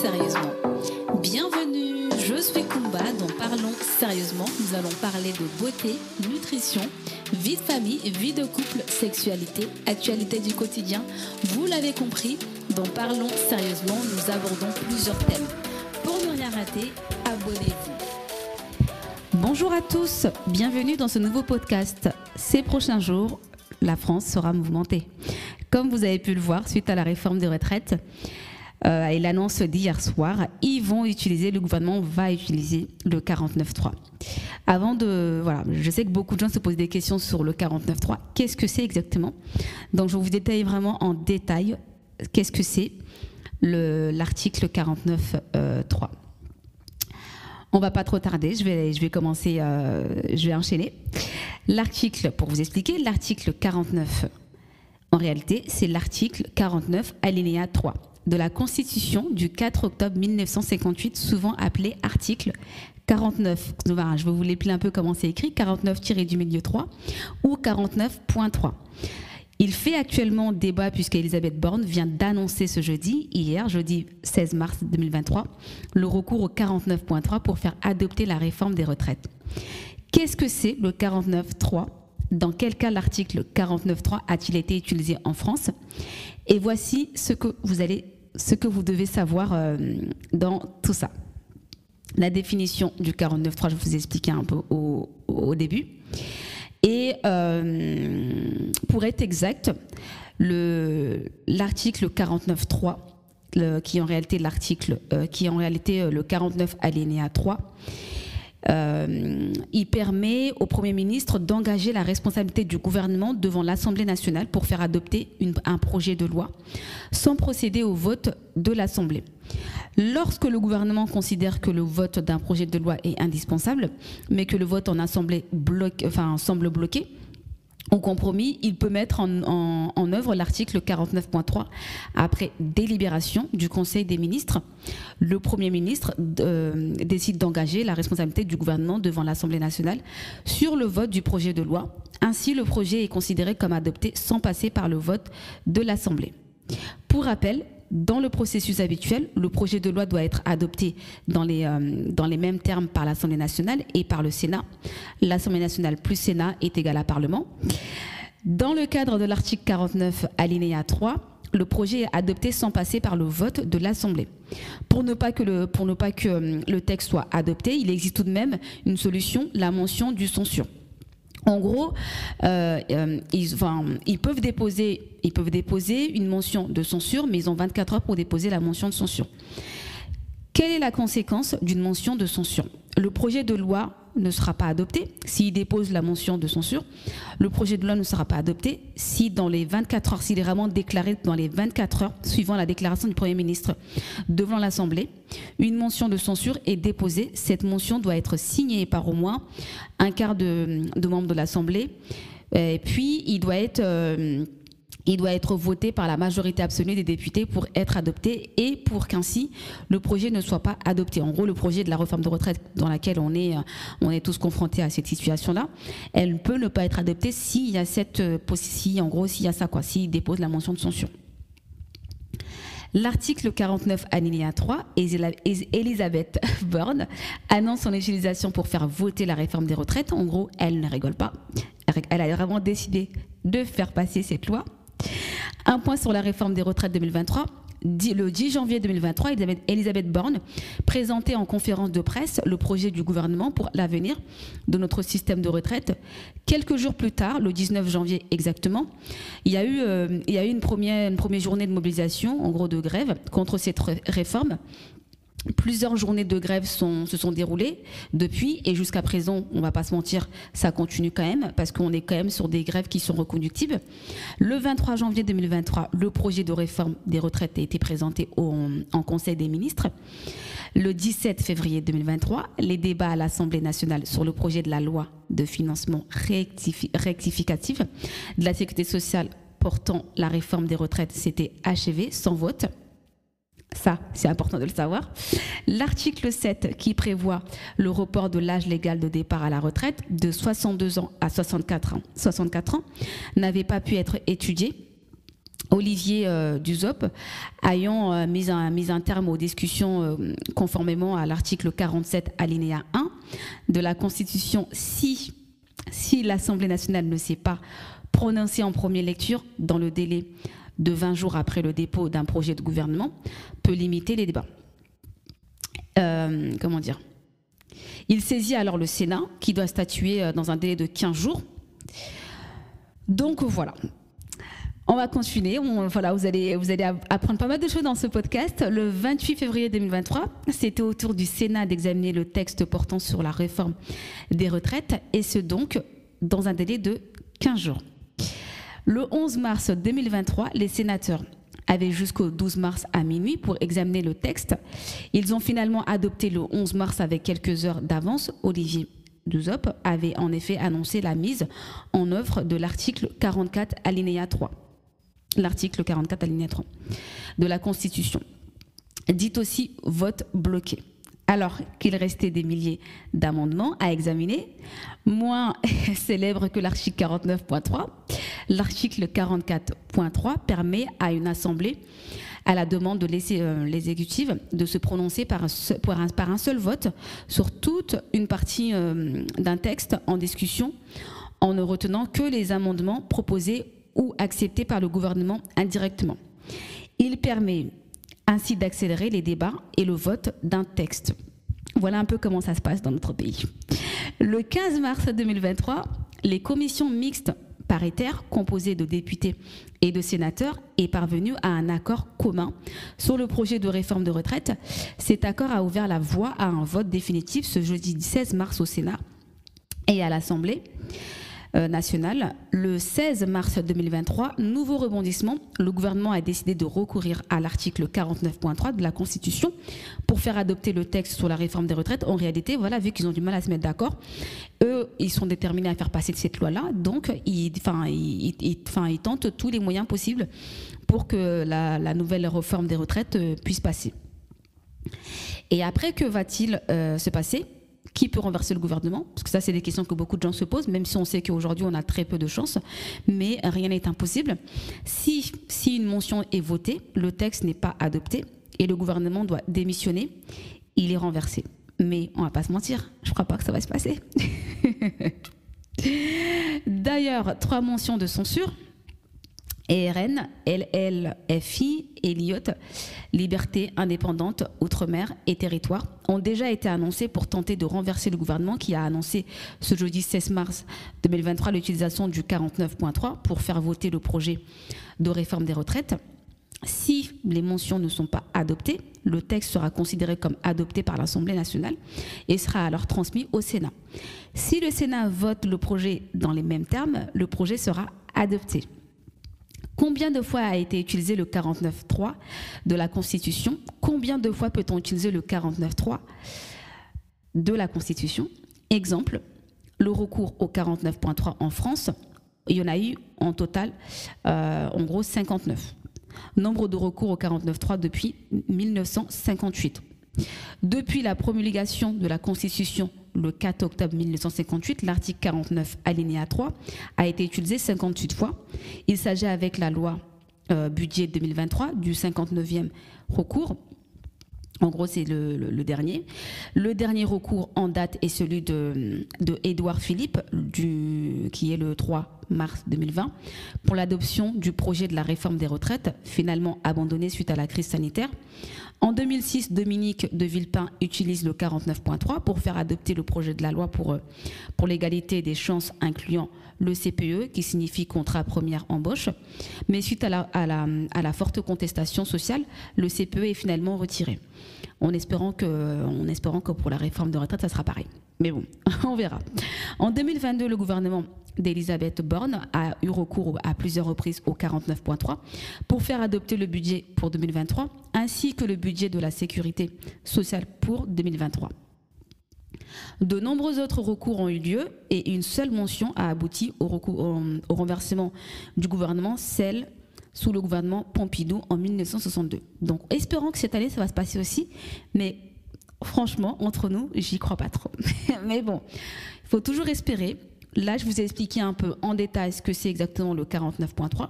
sérieusement. Bienvenue, je suis Kumba dans Parlons sérieusement. Nous allons parler de beauté, nutrition, vie de famille, vie de couple, sexualité, actualité du quotidien. Vous l'avez compris, dans Parlons sérieusement, nous abordons plusieurs thèmes. Pour ne rien rater, abonnez-vous. Bonjour à tous, bienvenue dans ce nouveau podcast. Ces prochains jours, la France sera mouvementée. Comme vous avez pu le voir, suite à la réforme des retraites euh, et l'annonce d'hier soir, ils vont utiliser, le gouvernement va utiliser le 49.3. Avant de, voilà, je sais que beaucoup de gens se posent des questions sur le 49.3. Qu'est-ce que c'est exactement? Donc je vous détailler vraiment en détail qu'est-ce que c'est l'article 49.3. On va pas trop tarder, je vais, je vais commencer, euh, je vais enchaîner. L'article, pour vous expliquer, l'article 49, en réalité, c'est l'article 49, alinéa 3 de la Constitution du 4 octobre 1958, souvent appelé article 49. Je vais vous l'épeler un peu comment c'est écrit, 49 du milieu 3 ou 49.3. Il fait actuellement débat puisqu'Elisabeth Borne vient d'annoncer ce jeudi, hier, jeudi 16 mars 2023, le recours au 49.3 pour faire adopter la réforme des retraites. Qu'est-ce que c'est le 49.3 Dans quel cas l'article 49.3 a-t-il été utilisé en France? Et voici ce que vous allez, ce que vous devez savoir euh, dans tout ça. La définition du 49.3, je vous ai expliqué un peu au, début. Et euh, pour être exact, l'article 49.3, qui en réalité l'article, qui est en réalité euh, le 49 alinéa 3, euh, il permet au Premier ministre d'engager la responsabilité du gouvernement devant l'Assemblée nationale pour faire adopter un projet de loi sans procéder au vote de l'Assemblée. Lorsque le gouvernement considère que le vote d'un projet de loi est indispensable, mais que le vote en Assemblée semble bloqué, au compromis, il peut mettre en, œuvre l'article 49.3 après délibération du Conseil des ministres. Le Premier ministre euh, décide d'engager la responsabilité du gouvernement devant l'Assemblée nationale sur le vote du projet de loi. Ainsi, le projet est considéré comme adopté sans passer par le vote de l'Assemblée. Pour rappel, dans le processus habituel, le projet de loi doit être adopté dans les, euh, dans les mêmes termes par l'Assemblée nationale et par le Sénat. L'Assemblée nationale plus Sénat est égal à Parlement. Dans le cadre de l'article 49, alinéa 3, le projet est adopté sans passer par le vote de l'Assemblée. Pour ne pas que le, euh, le texte soit adopté, il existe tout de même une solution, la mention du censure. En gros, euh, euh, ils, peuvent déposer, ils peuvent déposer une mention de censure, mais ils ont 24 heures pour déposer la mention de censure. Quelle est la conséquence d'une mention de censure? Le projet de loi ne sera pas adopté s'il dépose la mention de censure. Le projet de loi ne sera pas adopté si dans les 24 heures, s'il est vraiment déclaré dans les 24 heures suivant la déclaration du Premier ministre devant l'Assemblée, une mention de censure est déposée. Cette mention doit être signée par au moins un quart de, membres de l'Assemblée. Et puis, il doit être... Euh, il doit être voté par la majorité absolue des députés pour être adopté et pour qu'ainsi le projet ne soit pas adopté. En gros, le projet de la réforme de retraite dans laquelle on est, euh, on est tous confrontés à cette situation-là, elle peut ne pas être adoptée s'il y a cette, euh, si, en gros, s'il y a ça, quoi, s'il dépose la mention de censure. L'article 49 alinéa 3, Elisabeth Borne annonce son utilisation pour faire voter la réforme des retraites. En gros, elle ne rigole pas. Elle a vraiment décidé de faire passer cette loi un point sur la réforme des retraites 2023. Le 10 janvier 2023, Elisabeth Borne présentait en conférence de presse le projet du gouvernement pour l'avenir de notre système de retraite. Quelques jours plus tard, le 19 janvier exactement, il y a eu, euh, une première journée de mobilisation, en gros de grève, contre cette réforme Plusieurs journées de grève se sont déroulées depuis et jusqu'à présent, on ne va pas se mentir, ça continue quand même parce qu'on est quand même sur des grèves qui sont reconductibles. Le 23 janvier 2023, le projet de réforme des retraites a été présenté en Conseil des ministres. Le 17 février 2023, les débats à l'Assemblée nationale sur le projet de la loi de financement rectificatif de la sécurité sociale portant la réforme des retraites s'étaient achevés sans vote. Ça, c'est important de le savoir. L'article 7 qui prévoit le report de l'âge légal de départ à la retraite de 62 ans à 64 ans, 64 ans n'avait pas pu être étudié Olivier euh, ayant euh, mis, un, mis, terme aux discussions euh, conformément à l'article 47 alinéa 1 de la Constitution si, si l'Assemblée nationale ne s'est pas prononcée en première lecture dans le délai de 20 jours après le dépôt d'un projet de gouvernement, peut limiter les débats. comment dire? Il saisit alors le Sénat qui doit statuer dans un délai de 15 jours. Donc voilà, on va continuer. voilà, vous allez, vous allez apprendre pas mal de choses dans ce podcast. Le 28 février 2023, c'était au tour du Sénat d'examiner le texte portant sur la réforme des retraites, et ce donc dans un délai de 15 jours. Le 11 mars 2023, les sénateurs avaient jusqu'au 12 mars à minuit pour examiner le texte. Ils ont finalement adopté le 11 mars avec quelques heures d'avance. Olivier Duzop avait en effet annoncé la mise en œuvre de l'article 44 alinéa 3 l'article 44 alinéa 3 de la Constitution, dit aussi vote bloqué. Alors qu'il restait des milliers d'amendements à examiner, moins célèbre que l'article 49.3, l'article 44.3 permet à une assemblée, à la demande de euh, l'exécutif, de se prononcer par un, seul vote sur toute une partie euh, d'un texte en discussion en ne retenant que les amendements proposés ou accepté par le gouvernement indirectement. Il permet ainsi d'accélérer les débats et le vote d'un texte. Voilà un peu comment ça se passe dans notre pays. Le 15 mars 2023, les commissions mixtes paritaires composées de députés et de sénateurs est parvenues à un accord commun sur le projet de réforme de retraite. Cet accord a ouvert la voie à un vote définitif ce jeudi 16 mars au Sénat et à l'Assemblée. Euh, nationale. Le 16 mars 2023, nouveau rebondissement, le gouvernement a décidé de recourir à l'article 49.3 de la Constitution pour faire adopter le texte sur la réforme des retraites. En réalité, voilà, vu qu'ils ont du mal à se mettre d'accord, eux, ils sont déterminés à faire passer cette loi-là, donc ils, ils, ils, tentent tous les moyens possibles pour que la, nouvelle réforme des retraites euh, puisse passer. Et après, que va-t-il euh, se passer? Qui peut renverser le gouvernement? Parce que ça, c'est des questions que beaucoup de gens se posent, même si on sait qu'aujourd'hui, on a très peu de chances, mais rien n'est impossible. Si, si une mention est votée, le texte n'est pas adopté et le gouvernement doit démissionner, il est renversé. Mais on va pas se mentir, je crois pas que ça va se passer. D'ailleurs, trois mentions de censure ERN, LLFI, Elliott, Liberté indépendante, Outre-mer et Territoire ont déjà été annoncés pour tenter de renverser le gouvernement qui a annoncé ce jeudi 16 mars 2023 l'utilisation du 49.3 pour faire voter le projet de réforme des retraites. Si les mentions ne sont pas adoptées, le texte sera considéré comme adopté par l'Assemblée nationale et sera alors transmis au Sénat. Si le Sénat vote le projet dans les mêmes termes, le projet sera adopté. Combien de fois a été utilisé le 49.3 de la Constitution? Combien de fois peut-on utiliser le 49.3 de la Constitution? Exemple, le recours au 49.3 en France, il y en a eu en total, euh, en gros, 59. Nombre de recours au 49.3 depuis 1958. Depuis la promulgation de la Constitution le 4 octobre 1958, l'article 49 alinéa 3 a été utilisé 58 fois. Il s'agit avec la loi euh, budget 2023 du 59e recours. En gros, c'est le, dernier. Le dernier recours en date est celui de, de Philippe, qui est le 3 mars 2020, pour l'adoption du projet de la réforme des retraites, finalement abandonné suite à la crise sanitaire. En 2006, Dominique de Villepin utilise le 49.3 pour faire adopter le projet de la loi pour, euh, pour l'égalité des chances incluant le CPE, qui signifie contrat première embauche. Mais suite à la, à la, à la forte contestation sociale, le CPE est finalement retiré. En espérant, que, en espérant que pour la réforme de retraite, ça sera pareil. Mais bon, on verra. En 2022, le gouvernement d'Elisabeth Borne a eu recours à plusieurs reprises au 49.3 pour faire adopter le budget pour 2023 ainsi que le budget de la sécurité sociale pour 2023. De nombreux autres recours ont eu lieu et une seule mention a abouti au, au renversement du gouvernement, celle sous le gouvernement Pompidou en 1962. Donc espérons que cette année ça va se passer aussi, mais franchement, entre nous, j'y crois pas trop. mais bon, il faut toujours espérer. Là, je vous ai expliqué un peu en détail ce que c'est exactement le 49.3.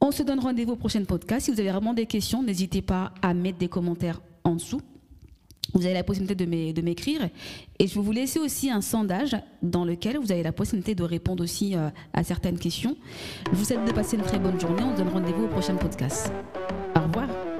On se donne rendez-vous au prochain podcast. Si vous avez vraiment des questions, n'hésitez pas à mettre des commentaires en dessous. Vous avez la possibilité de m'écrire. Et je vais vous laisser aussi un sondage dans lequel vous avez la possibilité de répondre aussi euh, à certaines questions. Je vous souhaite de passer une très bonne journée. On se donne rendez-vous au prochain podcast. Au revoir.